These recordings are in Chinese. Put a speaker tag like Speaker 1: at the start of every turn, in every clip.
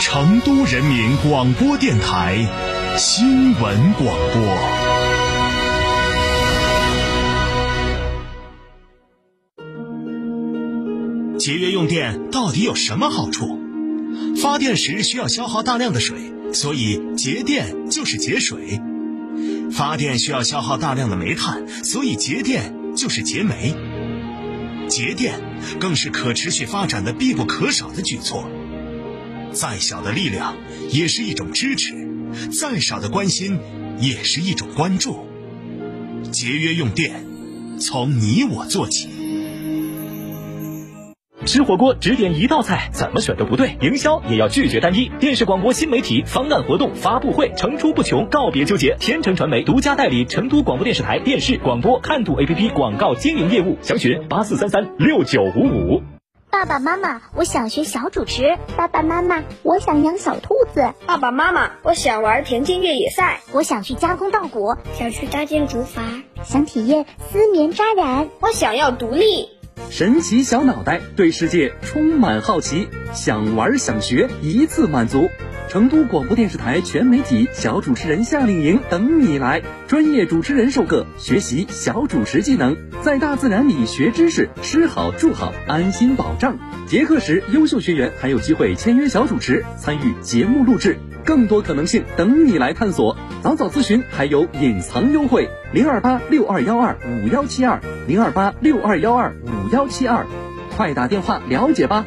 Speaker 1: 成都人民广播电台新闻广播。节约用电到底有什么好处？发电时需要消耗大量的水，所以节电就是节水；发电需要消耗大量的煤炭，所以节电就是节煤。节电更是可持续发展的必不可少的举措。再小的力量也是一种支持，再少的关心也是一种关注。节约用电，从你我做起。
Speaker 2: 吃火锅只点一道菜，怎么选都不对。营销也要拒绝单一。电视广播新媒体方案活动发布会层出不穷，告别纠结。天成传媒独家代理成都广播电视台电视广播看图 APP 广告经营业务，详询八四三三六九五五。
Speaker 3: 爸爸妈妈，我想学小主持。爸爸妈妈，我想养小兔子。
Speaker 4: 爸爸妈妈，我想玩田径越野赛。
Speaker 3: 我想去加工稻谷，
Speaker 5: 想去搭建竹筏，
Speaker 3: 想体验丝棉扎染。
Speaker 4: 我想要独立。
Speaker 6: 神奇小脑袋对世界充满好奇，想玩想学一次满足。成都广播电视台全媒体小主持人夏令营等你来，专业主持人授课，学习小主持技能，在大自然里学知识，吃好住好，安心保障。结课时，优秀学员还有机会签约小主持，参与节目录制，更多可能性等你来探索。早早咨询还有隐藏优惠，零二八六二幺二五幺七二，零二八六二幺二五幺七二，快打电话了解吧。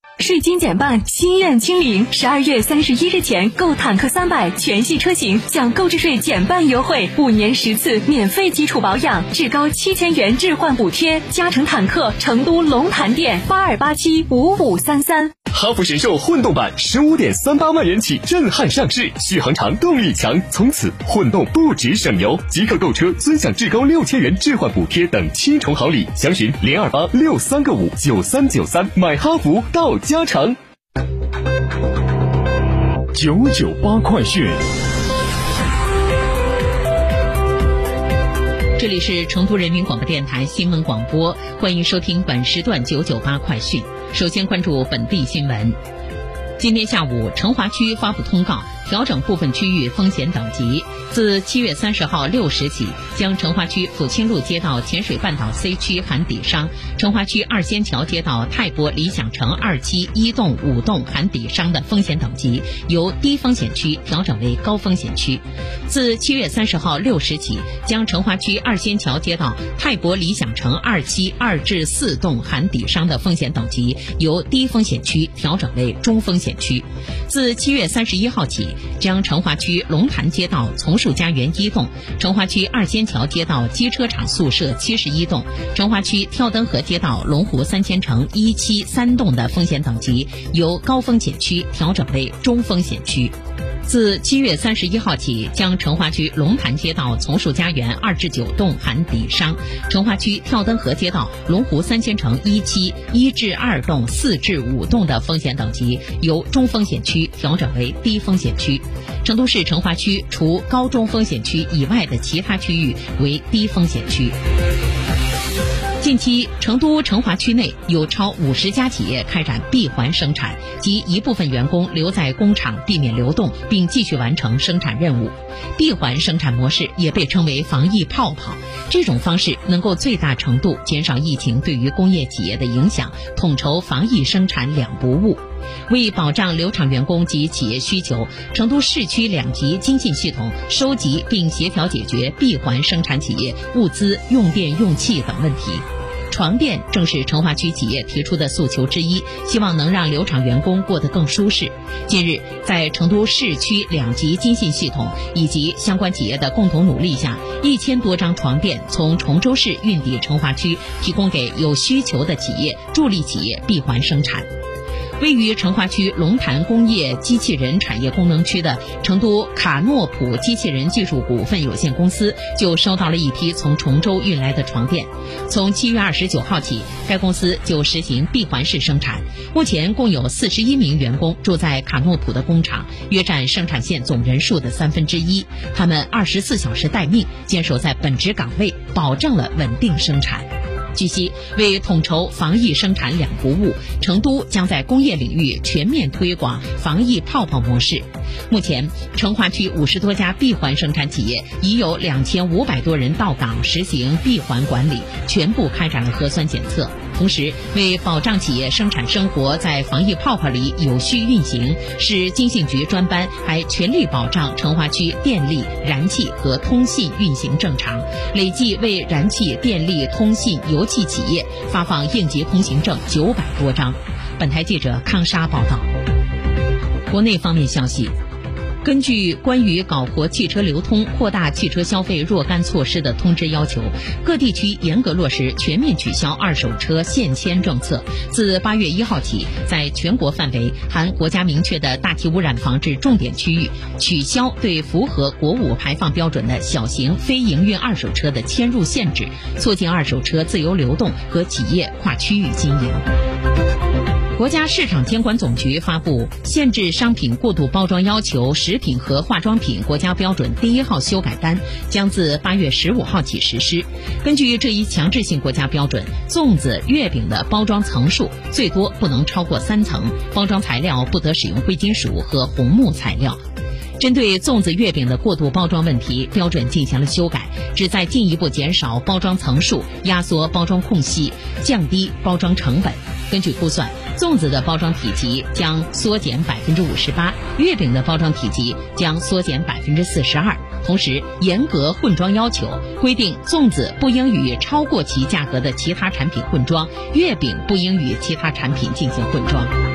Speaker 7: 税金减半，心愿清零。十二月三十一日前购坦克三百全系车型，享购置税减半优惠，五年十次免费基础保养，至高七千元置换补贴。嘉诚坦克成都龙潭店八二八七五五三三。
Speaker 2: 哈弗神兽混动版十五点三八万元起震撼上市，续航长，动力强，从此混动不止省油。即刻购车尊享至高六千元置换补贴等七重好礼，详询零二八六三个五九三九三。买哈弗到家诚。
Speaker 1: 九九八快讯。
Speaker 8: 这里是成都人民广播电台新闻广播，欢迎收听本时段九九八快讯。首先关注本地新闻。今天下午，成华区发布通告，调整部分区域风险等级。自七月三十号六时起，将成华区抚清路街道浅水半岛 C 区含底商、成华区二仙桥街道泰博理想城二期一栋、五栋含底商的风险等级，由低风险区调整为高风险区。自七月三十号六时起，将成华区二仙桥街道泰博理想城二期二至四栋含底商的风险等级，由低风险区调整为中风险区。自七月三十一号起，将成华区龙潭街道丛树家园一栋、成华区二仙桥街道机车厂宿舍七十一栋、成华区跳灯河街道龙湖三千城一期三栋的风险等级，由高风险区调整为中风险区。自七月三十一号起，将成华区龙潭街道从树家园二至九栋含底商，成华区跳灯河街道龙湖三千城一期一至二栋、四至五栋的风险等级，由中风险区调整为低风险区。成都市成华区除高中风险区以外的其他区域为低风险区。近期，成都成华区内有超五十家企业开展闭环生产，即一部分员工留在工厂避免流动，并继续完成生产任务。闭环生产模式也被称为防疫泡泡，这种方式能够最大程度减少疫情对于工业企业的影响，统筹防疫生产两不误。为保障流厂员工及企业需求，成都市区两级经信系统收集并协调解决闭环生产企业物资、用电、用气等问题。床垫正是成华区企业提出的诉求之一，希望能让流厂员工过得更舒适。近日，在成都市区两级金信系统以及相关企业的共同努力下，一千多张床垫从崇州市运抵成华区，提供给有需求的企业，助力企业闭环生产。位于成华区龙潭工业机器人产业功能区的成都卡诺普机器人技术股份有限公司就收到了一批从崇州运来的床垫。从七月二十九号起，该公司就实行闭环式生产。目前共有四十一名员工住在卡诺普的工厂，约占生产线总人数的三分之一。他们二十四小时待命，坚守在本职岗位，保证了稳定生产。据悉，为统筹防疫生产两不误，成都将在工业领域全面推广防疫泡泡模式。目前，成华区五十多家闭环生产企业已有两千五百多人到岗实行闭环管理，全部开展了核酸检测。同时，为保障企业生产生活在防疫泡泡里有序运行，市经信局专班还全力保障成华区电力、燃气和通信运行正常，累计为燃气、电力、通信有、国际企业发放应急通行证九百多张。本台记者康莎报道。国内方面消息。根据关于搞活汽车流通、扩大汽车消费若干措施的通知要求，各地区严格落实全面取消二手车限迁政策。自八月一号起，在全国范围含国家明确的大气污染防治重点区域，取消对符合国五排放标准的小型非营运二手车的迁入限制，促进二手车自由流动和企业跨区域经营。国家市场监管总局发布限制商品过度包装要求食品和化妆品国家标准第一号修改单，将自八月十五号起实施。根据这一强制性国家标准，粽子、月饼的包装层数最多不能超过三层，包装材料不得使用贵金属和红木材料。针对粽子、月饼的过度包装问题，标准进行了修改，旨在进一步减少包装层数，压缩包装空隙，降低包装成本。根据估算。粽子的包装体积将缩减百分之五十八，月饼的包装体积将缩减百分之四十二。同时，严格混装要求，规定粽子不应与超过其价格的其他产品混装，月饼不应与其他产品进行混装。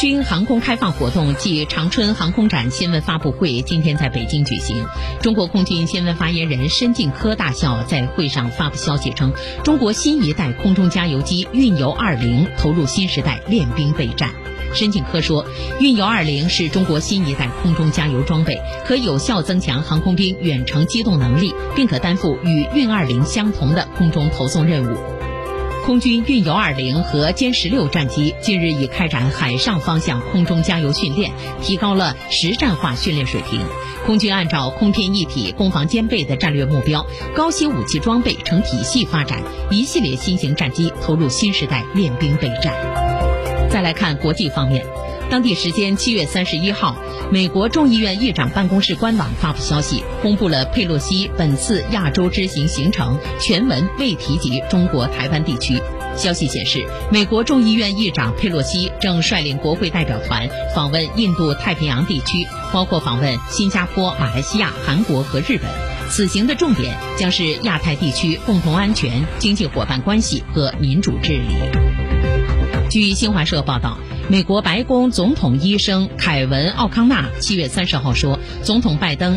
Speaker 8: 军航空开放活动暨长春航空展新闻发布会今天在北京举行。中国空军新闻发言人申进科大校在会上发布消息称，中国新一代空中加油机运油二零投入新时代练兵备战。申进科说，运油二零是中国新一代空中加油装备，可有效增强航空兵远程机动能力，并可担负与运二零相同的空中投送任务。空军运油二零和歼十六战机近日已开展海上方向空中加油训练，提高了实战化训练水平。空军按照空天一体、攻防兼备的战略目标，高新武器装备成体系发展，一系列新型战机投入新时代练兵备战。再来看国际方面。当地时间七月三十一号，美国众议院议长办公室官网发布消息，公布了佩洛西本次亚洲之行行程，全文未提及中国台湾地区。消息显示，美国众议院议长佩洛西正率领国会代表团访问印度太平洋地区，包括访问新加坡、马来西亚、韩国和日本。此行的重点将是亚太地区共同安全、经济伙伴关系和民主治理。据新华社报道。美国白宫总统医生凯文·奥康纳七月三十号说，总统拜登。